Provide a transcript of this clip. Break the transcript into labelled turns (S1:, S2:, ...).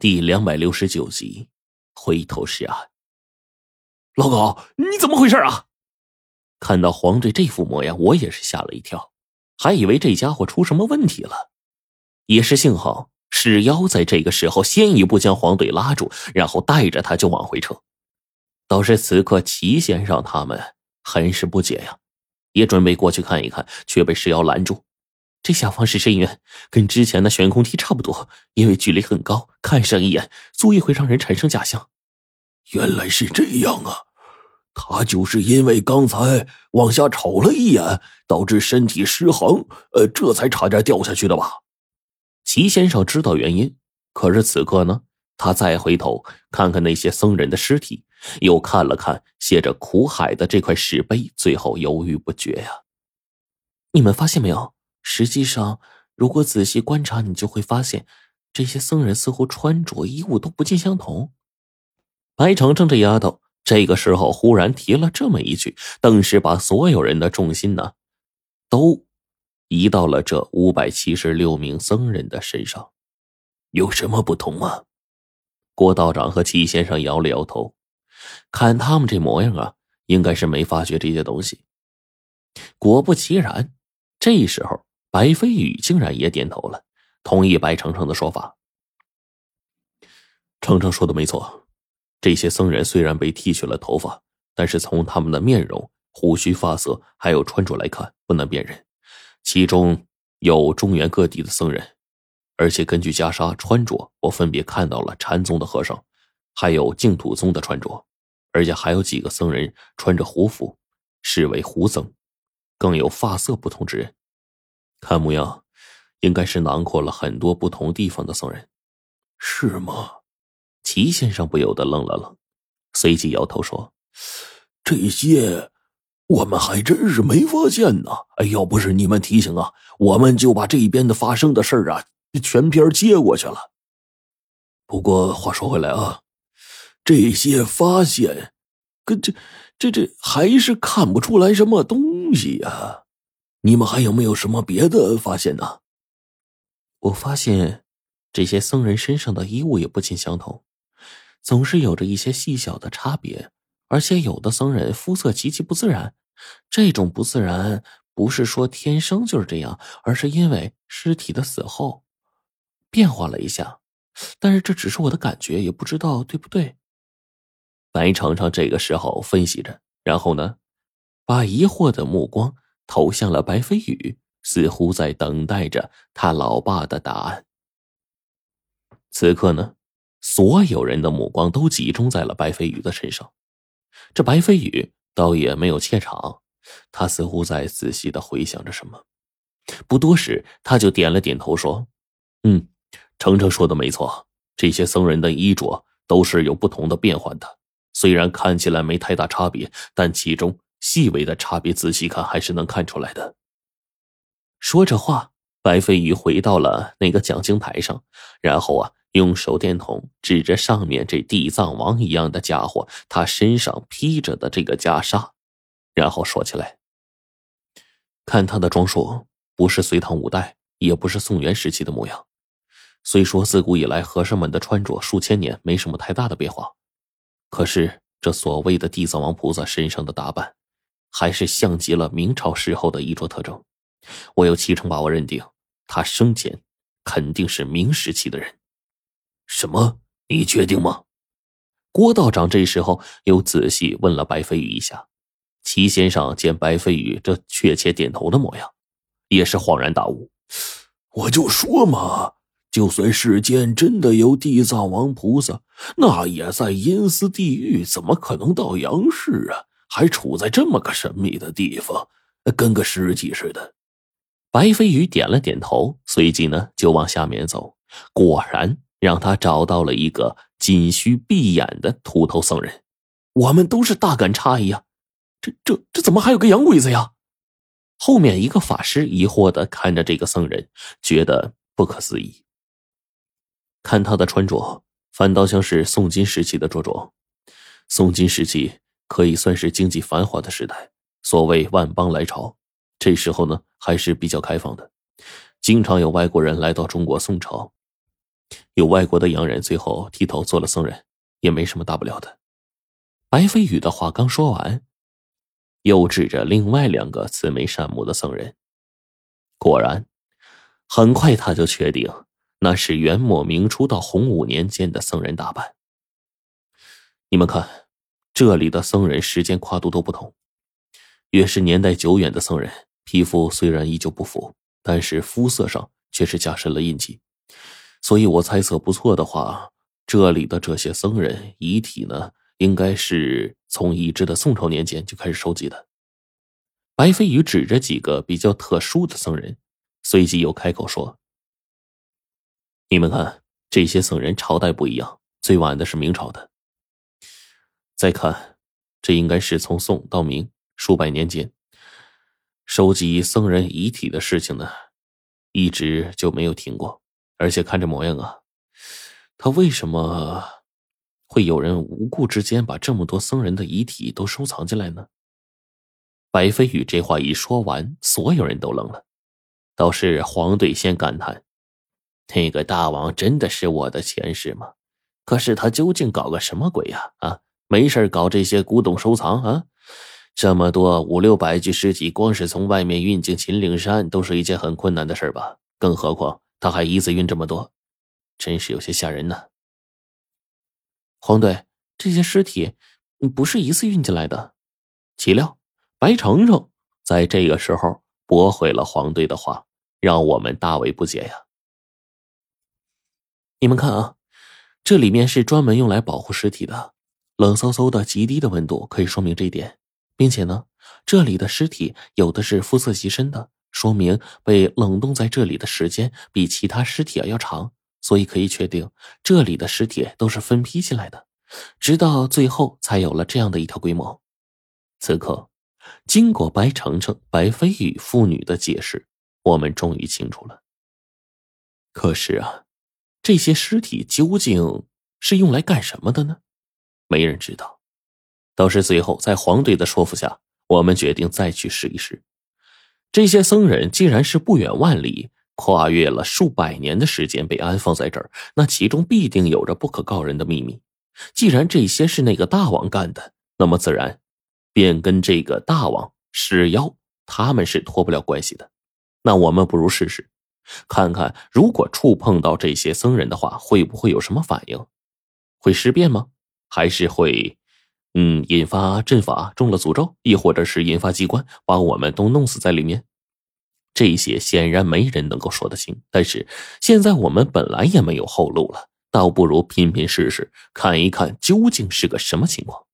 S1: 第两百六十九集，回头是岸。老高，你怎么回事啊？看到黄队这副模样，我也是吓了一跳，还以为这家伙出什么问题了。也是幸好，史妖在这个时候先一步将黄队拉住，然后带着他就往回撤。倒是此刻齐先生他们很是不解呀，也准备过去看一看，却被石妖拦住。这下方是深渊，跟之前的悬空梯差不多，因为距离很高，看上一眼足以会让人产生假象。
S2: 原来是这样啊！他就是因为刚才往下瞅了一眼，导致身体失衡，呃，这才差点掉下去的吧？
S1: 齐先生知道原因，可是此刻呢，他再回头看看那些僧人的尸体，又看了看写着“苦海”的这块石碑，最后犹豫不决呀。你们发现没有？实际上，如果仔细观察，你就会发现，这些僧人似乎穿着衣物都不尽相同。白程程这丫头这个时候忽然提了这么一句，顿时把所有人的重心呢，都。移到了这五百七十六名僧人的身上，
S2: 有什么不同吗？
S1: 郭道长和齐先生摇了摇头，看他们这模样啊，应该是没发觉这些东西。果不其然，这时候白飞宇竟然也点头了，同意白程程的说法。程程说的没错，这些僧人虽然被剃去了头发，但是从他们的面容、胡须、发色还有穿着来看，不难辨认。其中有中原各地的僧人，而且根据袈裟穿着，我分别看到了禅宗的和尚，还有净土宗的穿着，而且还有几个僧人穿着胡服，视为胡僧，更有发色不同之人。看模样，应该是囊括了很多不同地方的僧人，
S2: 是吗？
S1: 齐先生不由得愣了愣，随即摇头说：“
S2: 这些。”我们还真是没发现呢！哎，要不是你们提醒啊，我们就把这边的发生的事儿啊全篇接过去了。不过话说回来啊，这些发现，跟这这这还是看不出来什么东西呀。你们还有没有什么别的发现呢？
S1: 我发现这些僧人身上的衣物也不尽相同，总是有着一些细小的差别，而且有的僧人肤色极其不自然。这种不自然不是说天生就是这样，而是因为尸体的死后变化了一下。但是这只是我的感觉，也不知道对不对。白程程这个时候分析着，然后呢，把疑惑的目光投向了白飞宇，似乎在等待着他老爸的答案。此刻呢，所有人的目光都集中在了白飞宇的身上。这白飞宇。倒也没有怯场，他似乎在仔细的回想着什么。不多时，他就点了点头，说：“嗯，程程说的没错，这些僧人的衣着都是有不同的变换的。虽然看起来没太大差别，但其中细微的差别，仔细看还是能看出来的。”说着话，白飞宇回到了那个讲经台上，然后啊。用手电筒指着上面这地藏王一样的家伙，他身上披着的这个袈裟，然后说起来：“看他的装束，不是隋唐五代，也不是宋元时期的模样。虽说自古以来和尚们的穿着数千年没什么太大的变化，可是这所谓的地藏王菩萨身上的打扮，还是像极了明朝时候的衣着特征。我有七成把握认定，他生前肯定是明时期的人。”
S2: 什么？你确定吗？
S1: 郭道长这时候又仔细问了白飞宇一下。齐先生见白飞宇这确切点头的模样，也是恍然大悟。
S2: 我就说嘛，就算世间真的有地藏王菩萨，那也在阴司地狱，怎么可能到阳世啊？还处在这么个神秘的地方，跟个尸体似的。
S1: 白飞宇点了点头，随即呢就往下面走。果然。让他找到了一个仅需闭眼的秃头僧人，我们都是大感诧异啊！这这这怎么还有个洋鬼子呀？后面一个法师疑惑的看着这个僧人，觉得不可思议。看他的穿着，反倒像是宋金时期的着装。宋金时期可以算是经济繁华的时代，所谓万邦来朝，这时候呢还是比较开放的，经常有外国人来到中国宋朝。有外国的洋人最后剃头做了僧人，也没什么大不了的。白飞宇的话刚说完，又指着另外两个慈眉善目的僧人。果然，很快他就确定那是元末明初到洪武年间的僧人打扮。你们看，这里的僧人时间跨度都不同，越是年代久远的僧人，皮肤虽然依旧不腐，但是肤色上却是加深了印记。所以我猜测不错的话，这里的这些僧人遗体呢，应该是从已知的宋朝年间就开始收集的。白飞宇指着几个比较特殊的僧人，随即又开口说：“你们看，这些僧人朝代不一样，最晚的是明朝的。再看，这应该是从宋到明数百年间，收集僧人遗体的事情呢，一直就没有停过。而且看这模样啊，他为什么会有人无故之间把这么多僧人的遗体都收藏进来呢？”白飞宇这话一说完，所有人都愣了。倒是黄队先感叹：“那个大王真的是我的前世吗？可是他究竟搞个什么鬼呀？啊，没事搞这些古董收藏啊？这么多五六百具尸体，光是从外面运进秦岭山都是一件很困难的事吧？更何况他还一次运这么多，真是有些吓人呢。”黄队，这些尸体不是一次运进来的，岂料。白程程在这个时候驳回了黄队的话，让我们大为不解呀。你们看啊，这里面是专门用来保护尸体的，冷飕飕的、极低的温度可以说明这一点，并且呢，这里的尸体有的是肤色极深的，说明被冷冻在这里的时间比其他尸体要长，所以可以确定这里的尸体都是分批进来的，直到最后才有了这样的一条规模。此刻。经过白程程、白飞宇父女的解释，我们终于清楚了。可是啊，这些尸体究竟是用来干什么的呢？没人知道。倒是最后，在黄队的说服下，我们决定再去试一试。这些僧人既然是不远万里、跨越了数百年的时间被安放在这儿，那其中必定有着不可告人的秘密。既然这些是那个大王干的，那么自然。便跟这个大王石妖他们是脱不了关系的，那我们不如试试，看看如果触碰到这些僧人的话，会不会有什么反应？会尸变吗？还是会，嗯，引发阵法中了诅咒，亦或者是引发机关把我们都弄死在里面？这些显然没人能够说得清。但是现在我们本来也没有后路了，倒不如拼拼试试，看一看究竟是个什么情况。